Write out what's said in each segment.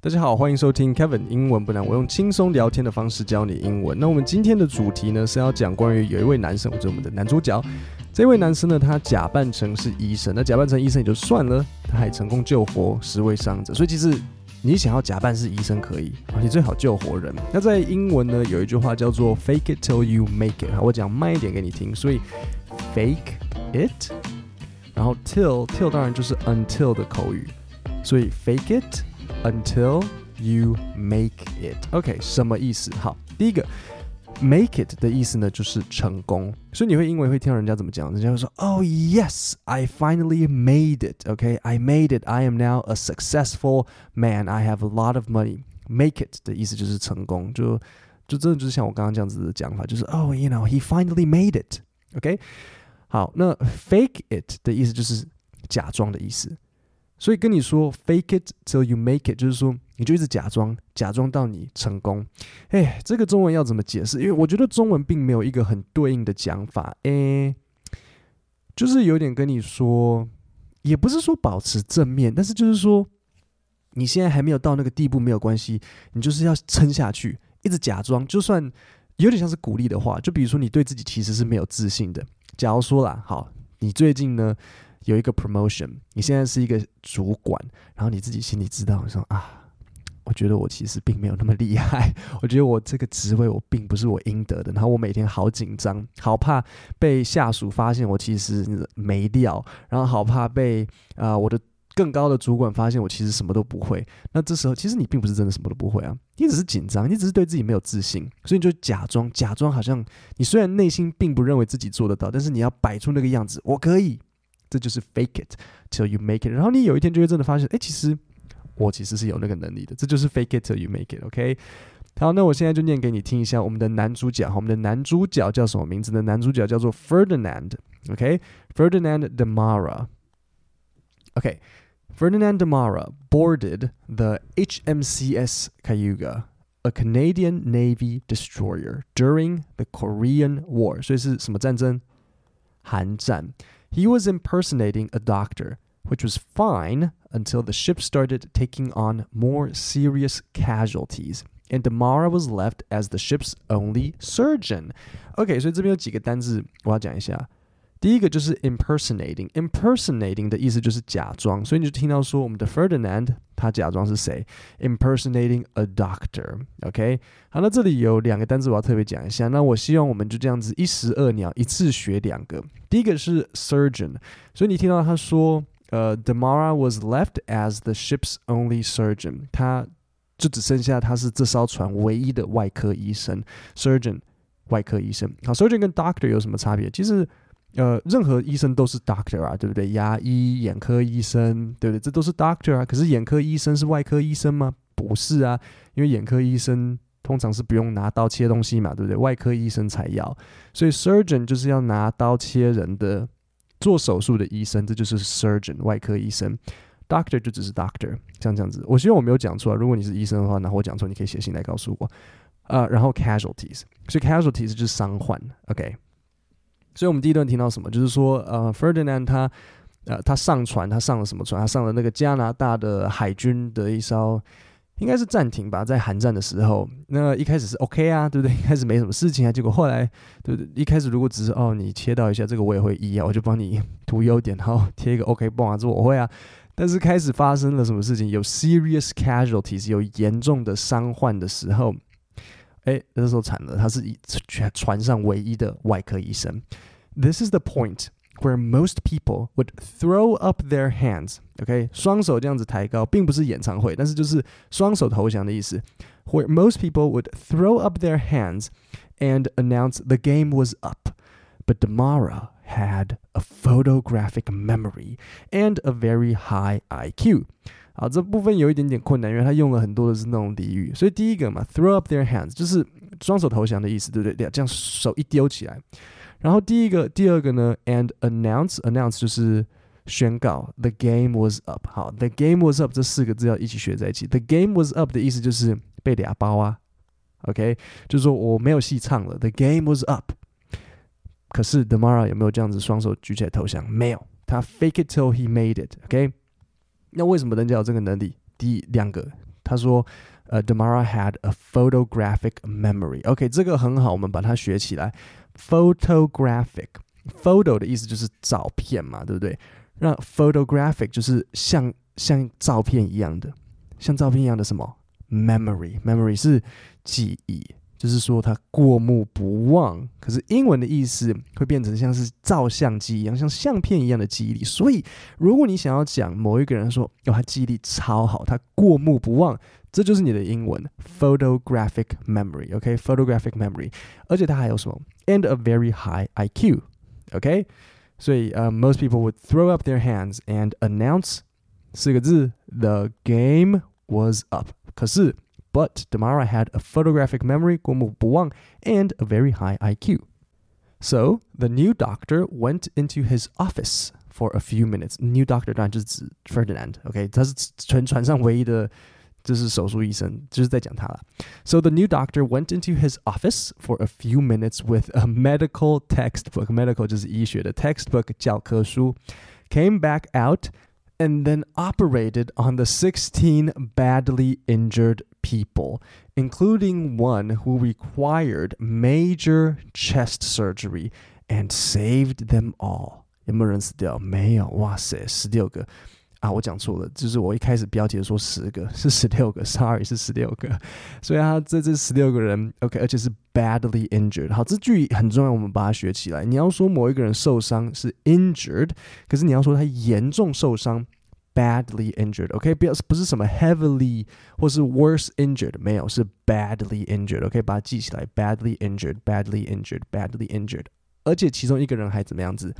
大家好，欢迎收听 Kevin 英文不难。我用轻松聊天的方式教你英文。那我们今天的主题呢是要讲关于有一位男生，或者我们的男主角。这位男生呢，他假扮成是医生，那假扮成医生也就算了，他还成功救活十位伤者。所以其实你想要假扮是医生可以，你最好救活人。那在英文呢有一句话叫做 Fake it till you make it。我讲慢一点给你听。所以 Fake it，然后 till till 当然就是 until 的口语，所以 Fake it。Until you make it. OK，什么意思？好，第一个，make it 的意思呢，就是成功。所以你会英文会听到人家怎么讲？人家会说，Oh yes, I finally made it. OK, I made it. I am now a successful man. I have a lot of money. Make it 的意思就是成功，就就真的就是像我刚刚这样子的讲法，就是 Oh, you know, he finally made it. OK，好，那 fake it 的意思就是假装的意思。 所以跟你说 “fake it till you make it”，就是说你就一直假装，假装到你成功。哎，这个中文要怎么解释？因为我觉得中文并没有一个很对应的讲法。哎，就是有点跟你说，也不是说保持正面，但是就是说你现在还没有到那个地步，没有关系，你就是要撑下去，一直假装，就算有点像是鼓励的话。就比如说你对自己其实是没有自信的。假如说啦，好，你最近呢？有一个 promotion，你现在是一个主管，然后你自己心里知道，你说啊，我觉得我其实并没有那么厉害，我觉得我这个职位我并不是我应得的，然后我每天好紧张，好怕被下属发现我其实没料，然后好怕被啊我的更高的主管发现我其实什么都不会。那这时候其实你并不是真的什么都不会啊，你只是紧张，你只是对自己没有自信，所以你就假装假装好像你虽然内心并不认为自己做得到，但是你要摆出那个样子，我可以。这就是 fake it till you make it。然后你有一天就会真的发现，哎，其实我其实是有那个能力的，这就是 fake it till you make it。OK。好，那我现在就念给你听一下我们的男主角。我们的男主角叫什么名字呢？男主角叫做 Ferdinand。OK，Ferdinand Demara。Okay, Ferdinand Demara boarded the HMCS Cayuga, a Canadian Navy destroyer, during the Korean War. 所以是什么战争？韩战。he was impersonating a doctor, which was fine until the ship started taking on more serious casualties. And Demara was left as the ship's only surgeon. OK，所以这边有几个单字我要讲一下。第一个就是 impersonating，impersonating 的意思就是假装，所以你就听到说我们的 Ferdinand 他假装是谁？impersonating a doctor。OK，好，那这里有两个单词我要特别讲一下。那我希望我们就这样子一石二鸟，一次学两个。第一个是 surgeon，所以你听到他说，呃 Demara was left as the ship's only surgeon，他就只剩下他是这艘船唯一的外科医生，surgeon 外科医生。好，surgeon 跟 doctor 有什么差别？其实。呃，任何医生都是 doctor 啊，对不对？牙医、眼科医生，对不对？这都是 doctor 啊。可是眼科医生是外科医生吗？不是啊，因为眼科医生通常是不用拿刀切东西嘛，对不对？外科医生才要。所以 surgeon 就是要拿刀切人的，做手术的医生，这就是 surgeon 外科医生。doctor 就只是 doctor，像这样子。我希望我没有讲错啊。如果你是医生的话，那我讲错，你可以写信来告诉我。呃，然后 casualties，所以 casualties 就是伤患。OK。所以我们第一段听到什么？就是说，呃，Ferdinand 他，呃，他上船，他上了什么船？他上了那个加拿大的海军的一艘，应该是战艇吧，在韩战的时候。那一开始是 OK 啊，对不对？一开始没什么事情啊。结果后来，对不对？一开始如果只是哦，你切到一下这个我也会医啊，我就帮你涂优点，然后贴一个 OK 泵啊，这我会啊。但是开始发生了什么事情？有 serious casualties，有严重的伤患的时候。哎，那时候惨了，他是全船上唯一的外科医生。This is the point where most people would throw up their hands. OK，双手这样子抬高，并不是演唱会，但是就是双手投降的意思。Where most people would throw up their hands and announce the game was up, but Demara had a photographic memory and a very high IQ. 啊，这部分有一点点困难，因为他用了很多的是那种俚语。所以第一个嘛，throw up their hands 就是双手投降的意思，对不对？这样手一丢起来。然后第一个、第二个呢，and announce，announce 就是宣告，the game was up。好，the game was up 这四个字要一起学在一起。the game was up 的意思就是被俩包啊，OK，就是说我没有戏唱了，the game was up。可是 Demara 有没有这样子双手举起来投降？没有，他 fake it till he made it。OK。那为什么人家有这个能力？第一，两个，他说，呃，Damara had a photographic memory。OK，这个很好，我们把它学起来。Photographic，photo 的意思就是照片嘛，对不对？那 photographic 就是像像照片一样的，像照片一样的什么？memory，memory 是记忆。就是说他过目不忘，可是英文的意思会变成像是照相机一样，像相片一样的记忆力。所以，如果你想要讲某一个人说，哦，他记忆力超好，他过目不忘，这就是你的英文 photographic memory。OK，photographic memory，而且他还有什么？And a very high IQ。OK，所以呃，most people would throw up their hands and announce 四个字：The game was up。可是 but Demara had a photographic memory, and a very high IQ. So the new doctor went into his office for a few minutes. New doctor 当然就是指 Ferdinand，OK，、okay? 他是全船上唯一的，就是手术医生，就是在讲他了。So the new doctor went into his office for a few minutes with a medical textbook. Medical 就是医学的 textbook 教科书。Came back out and then operated on the 16 badly injured people, including one who required major chest surgery and saved them all. 有没有人死掉？没有，哇塞，十六个 啊！我讲错了，就是我一开始标题说十个，是十六个，sorry 是十六个。所以他这这十六个人，OK，而且是 badly injured。好，这句很重要，我们把它学起来。你要说某一个人受伤是 injured，可是你要说他严重受伤。badly injured，OK，、不要不是什么 heavily 或是 worse injured，没有，是 badly injured，OK，、把它记起来，badly injured，badly injured，badly injured。而且其中一个人还怎么样子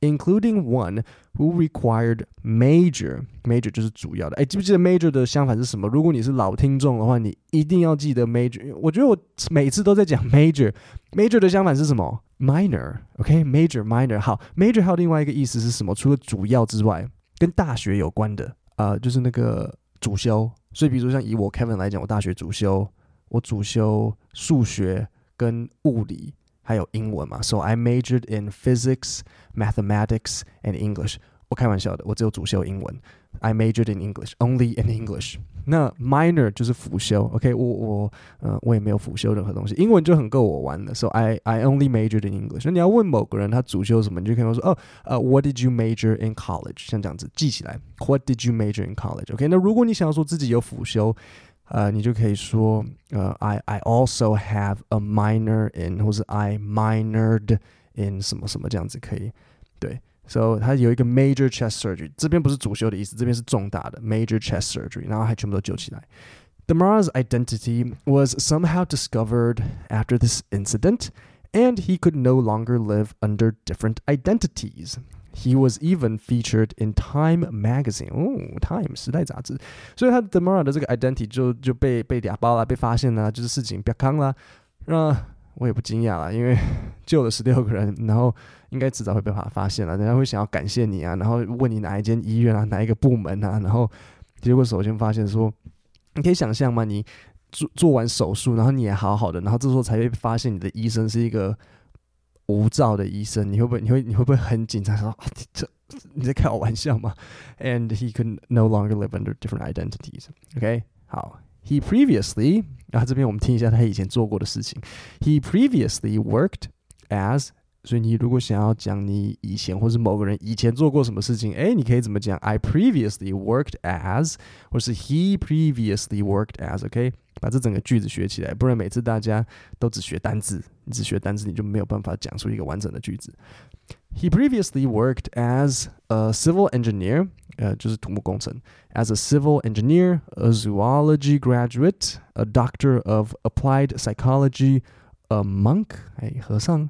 ？including one who required major，major 就是主要的。哎，记不记得 major 的相反是什么？如果你是老听众的话，你一定要记得 major。我觉得我每次都在讲 major，major 的相反是什么？minor，OK，major，minor。好，major 还有另外一个意思是什么？除了主要之外。跟大学有关的啊、呃，就是那个主修。所以，比如像以我 Kevin 来讲，我大学主修，我主修数学跟物理，还有英文嘛。So I majored in physics, mathematics, and English. 我开玩笑的，我只有主修英文。I majored in English, only in English. 那 minor 就是辅修，OK，我我呃我也没有辅修任何东西，英文就很够我玩了。So I I only majored in English。那你要问某个人他主修什么，你就可以说哦，呃，What did you major in college？像这样子记起来，What did you major in college？OK，那如果你想要说自己有辅修， 呃，你就可以说，呃，I I also have a minor in，或是 I minored in 什么什么这样子可以，对。So 它有一个 major chest surgery，这边不是主修的意思，这边是重大的 major chest surgery，然后还全部都救起来。Demara's identity was somehow discovered after this incident, and he could no longer live under different identities. He was even featured in Time magazine，哦，Time 时代杂志，所以他 Demara 的这个 identity 就就被被俩包了，被发现了，就是事情别康了，那我也不惊讶了，因为 救了十六个人，然后应该迟早会被他发现了，人家会想要感谢你啊，然后问你哪一间医院啊，哪一个部门啊，然后结果首先发现说，你可以想象吗？你做做完手术，然后你也好好的，然后这时候才会发现你的医生是一个无照的医生，你会不会你会你会不会很紧张？说啊，这你在开我玩笑吗？And he could no longer live under different identities. OK，好。He previously 啊，这边我们听一下他以前做过的事情。He previously worked as 所以你如果想要讲你以前或是某个人以前做过什么事情，哎，你可以怎么讲？I previously worked as，或是 He previously worked as，OK？、把这整个句子学起来，不然每次大家都只学单字，你只学单字，你就没有办法讲出一个完整的句子。He previously worked as a civil engineer 呃，就是土木工程，as a civil engineer, a zoology graduate, a doctor of applied psychology, a monk，哎，和尚，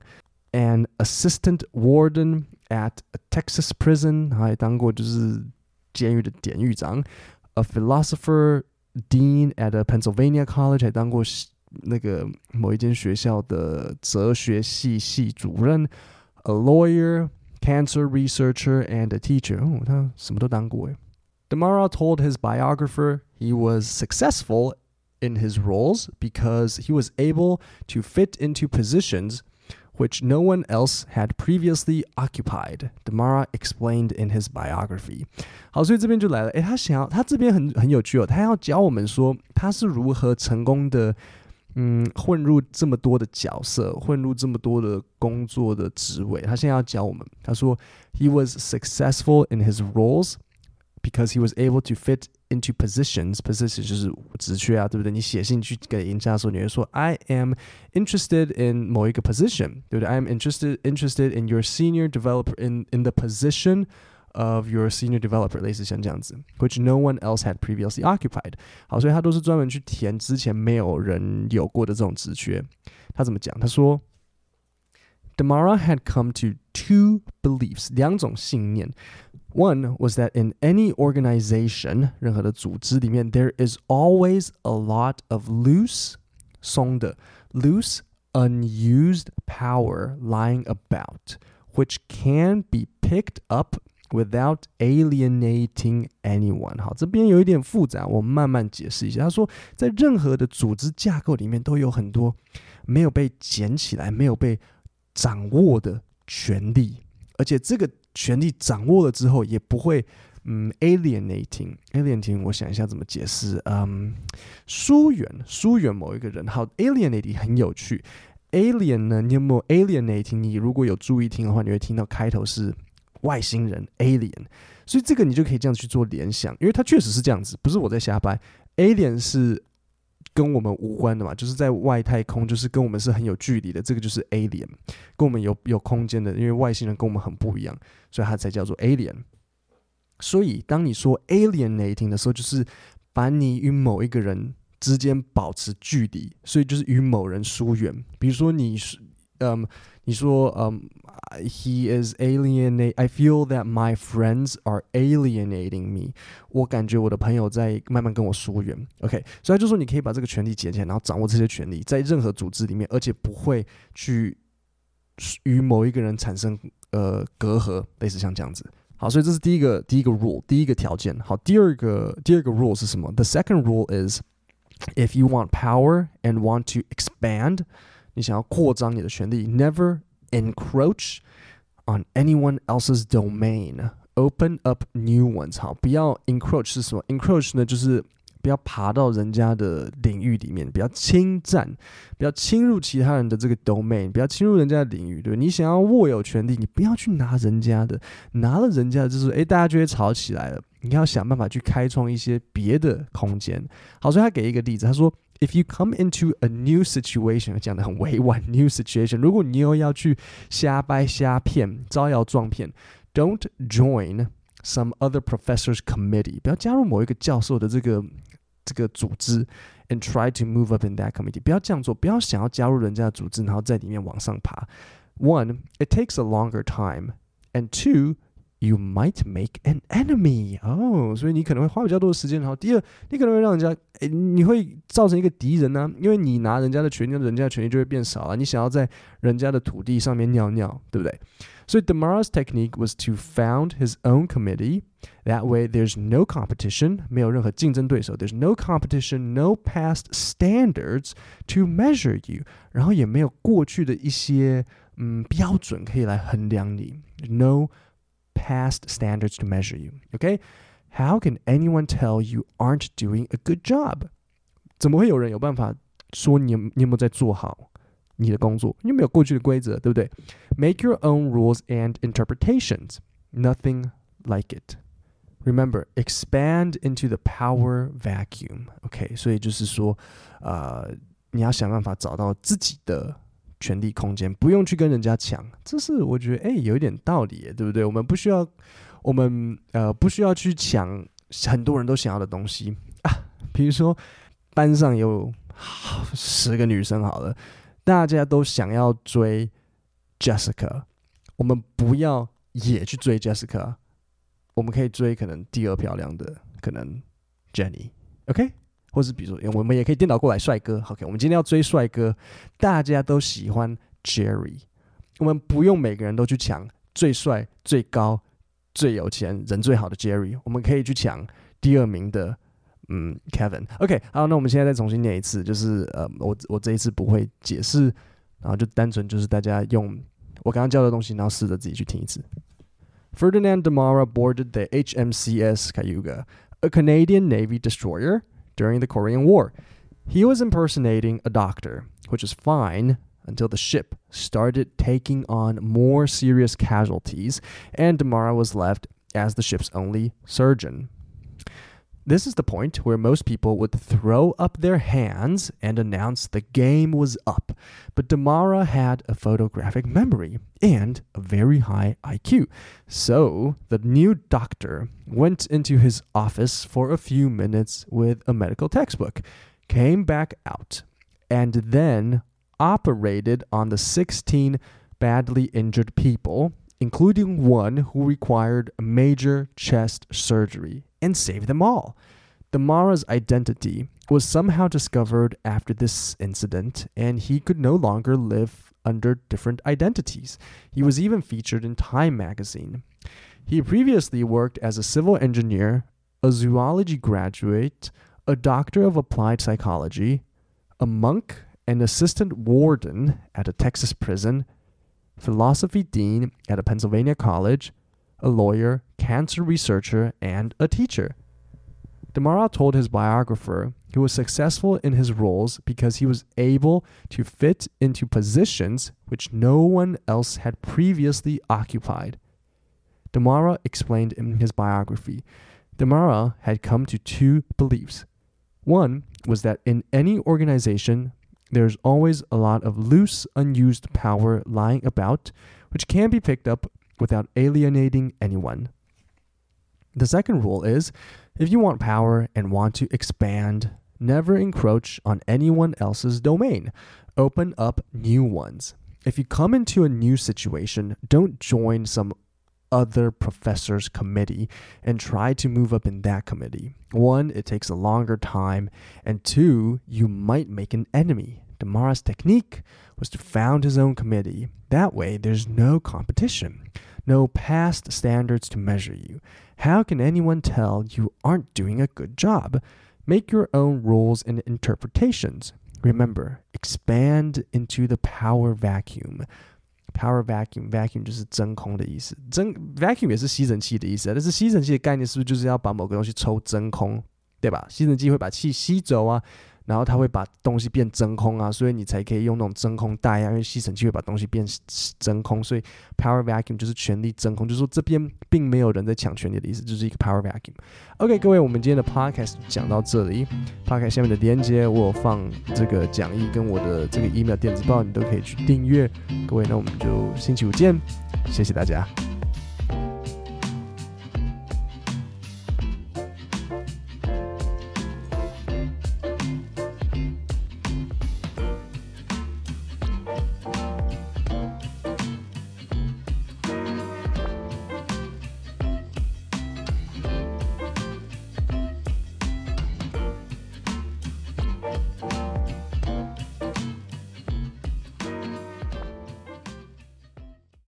an assistant warden at a Texas prison，还当过就是监狱的典狱长，a philosopher dean at a Pennsylvania college，还当过 那个某一间学校的哲学系系主任，a lawyer, cancer researcher, and a teacher。哦，他什么都当过诶。Demara told his biographer he was successful in his roles because he was able to fit into positions which no one else had previously occupied. Demara explained in his biography. 好，所以这边就来了。诶，他想要，他这边很很有趣哦，他要教我们说他是如何成功的嗯，混入这么多的角色，混入这么多的工作的职位。他现在要教我们，他说，He was successful in his roles because he was able to fit into positions. Position 就是职缺啊，对不对？你写信去给人家的时候，你会说 I am interested in 某一个 position，对不对？I am interested interested in your senior developer in in the position of your senior developer，类似像这样子，which no one else had previously occupied。好，所以他都是专门去填之前没有人有过的这种职缺。他怎么讲？他说。Damara had come to two beliefs，两种信念。one was that in any organization, 任何的组织里面, there is always a lot of loose, 松的, loose, unused power lying about, which can be picked up without alienating anyone。好，这边有一点复杂，我慢慢解释一下。他说，在任何的组织架构里面，都有很多没有被捡起来、没有被掌握的权利，而且这个权利掌握了之后，也不会嗯 alienating，alienating，我想一下怎么解释，嗯，疏远，疏远某一个人。好，alienating 很有趣，alien 呢，你有没有 alienating？你如果有注意听的话，你会听到开头是外星人 alien，所以这个你就可以这样去做联想，因为它确实是这样子，不是我在瞎掰，alien 是。跟我们无关的嘛，就是在外太空，就是跟我们是很有距离的，这个就是 alien，跟我们有有空间的，因为外星人跟我们很不一样，所以它才叫做 alien。所以当你说 alienating 的时候，就是把你与某一个人之间保持距离，所以就是与某人疏远。比如说你是。嗯，你说嗯，he is alienate. I feel that my friends are alienating me. 我感觉我的朋友在慢慢跟我疏远。OK，所以就说你可以把这个权利捡起来，然后掌握这些权利，在任何组织里面，而且不会去与某一个人产生呃隔阂，类似像这样子。好，所以这是第一个第一个 rule，第一个条件。好，第二个第二个 rule 是什么？The second rule is if you want power and want to expand. 你想要扩张你的权利，never encroach on anyone else's domain. Open up new ones. 好，不要 encroach 是什么？encroach 呢，就是不要爬到人家的领域里面，不要侵占，不要侵入其他人的这个 domain，不要侵入人家的领域，对？你想要握有权利，你不要去拿人家的，拿了人家的，就是诶，大家就会吵起来了。你要想办法去开创一些别的空间。好，所以他给一个例子，他说。if you come into a new situation，讲的很委婉，new situation，如果你又要去瞎掰瞎骗、招摇撞骗，don't join some other professor's committee，不要加入某一个教授的这个这个组织，and try to move up in that committee，不要这样做，不要想要加入人家的组织，然后在里面往上爬。One, it takes a longer time, and two, you might make an enemy 哦、oh,，所以你可能会花比较多的时间。然后第二，你可能会让人家，诶，你会造成一个敌人呢、啊，因为你拿人家的权利，人家的权利就会变少了。你想要在人家的土地上面尿尿，对不对？So Demara's technique was to found his own committee. That way, there's no competition, so There's no competition, no past standards to measure you. 然后也没有过去的一些嗯标准可以来衡量你。No past standards to measure you. Okay? How can anyone tell you aren't doing a good job? 怎么会有人有办法说你你有没有在做好你的工作？你有没有过去的规则，对不对？Make your own rules and interpretations. Nothing like it. Remember, expand into the power vacuum. OK，所以就是说，呃，你要想办法找到自己的 权力空间，不用去跟人家抢，这是我觉得哎，有一点道理，对不对？我们不需要，我们呃不需要去抢很多人都想要的东西啊。比如说班上有十个女生好了，大家都想要追 Jessica，我们不要也去追 Jessica，我们可以追可能第二漂亮的，可能 Jenny，OK。或是比如说，我们也可以颠倒过来，帅哥。OK，我们今天要追帅哥，大家都喜欢 Jerry，我们不用每个人都去抢最帅、最高、最有钱、人最好的 Jerry，我们可以去抢第二名的，嗯，Kevin。OK，好，那我们现在再重新念一次，就是呃，我我这一次不会解释然后就单纯就是大家用我刚刚教的东西，然后试着自己去听一次。Ferdinand Damara boarded the HMCS Cayuga, a Canadian Navy destroyer, during the Korean War. He was impersonating a doctor, which is fine until the ship started taking on more serious casualties, and Demara was left as the ship's only surgeon. This is the point where most people would throw up their hands and announce the game was up. But Demara had a photographic memory and a very high IQ. So the new doctor went into his office for a few minutes with a medical textbook, came back out, and then operated on the 16 badly injured people, including one who required major chest surgery and save them all. Demara's identity was somehow discovered after this incident, and he could no longer live under different identities. He was even featured in Time magazine. He previously worked as a civil engineer, a zoology graduate, a doctor of applied psychology, a monk, an assistant warden at a Texas prison, philosophy dean at a Pennsylvania college, a lawyer, cancer researcher, and a teacher. Demara told his biographer he was successful in his roles because he was able to fit into positions which no one else had previously occupied. Demara explained in his biography Demara had come to two beliefs. One was that in any organization, there's always a lot of loose, unused power lying about, which can be picked up without alienating anyone. The second rule is if you want power and want to expand, never encroach on anyone else's domain. Open up new ones. If you come into a new situation, don't join some other professor's committee and try to move up in that committee. One, it takes a longer time, and two, you might make an enemy. Demara's technique was to found his own committee. That way, there's no competition, no past standards to measure you. How can anyone tell you aren't doing a good job? Make your own rules and interpretations. Remember, expand into the power vacuum. Power vacuum, vacuum 就是真空的意思，真 vacuum 也是吸尘器的意思，但是吸尘器的概念是不是就是要把某个东西抽真空，对吧？吸尘器会把气吸走啊， 然后它会把东西变真空啊，所以你才可以用那种真空袋啊，因为吸尘器会把东西变真空，所以 power vacuum 就是权力真空，就是说这边并没有人在抢权力的意思，就是一个 power vacuum。OK，各位，我们今天的 podcast 讲到这里，podcast 下面的链接我有放这个讲义跟我的这个 email 电子报，你都可以去订阅。各位，那我们就星期五见，谢谢大家。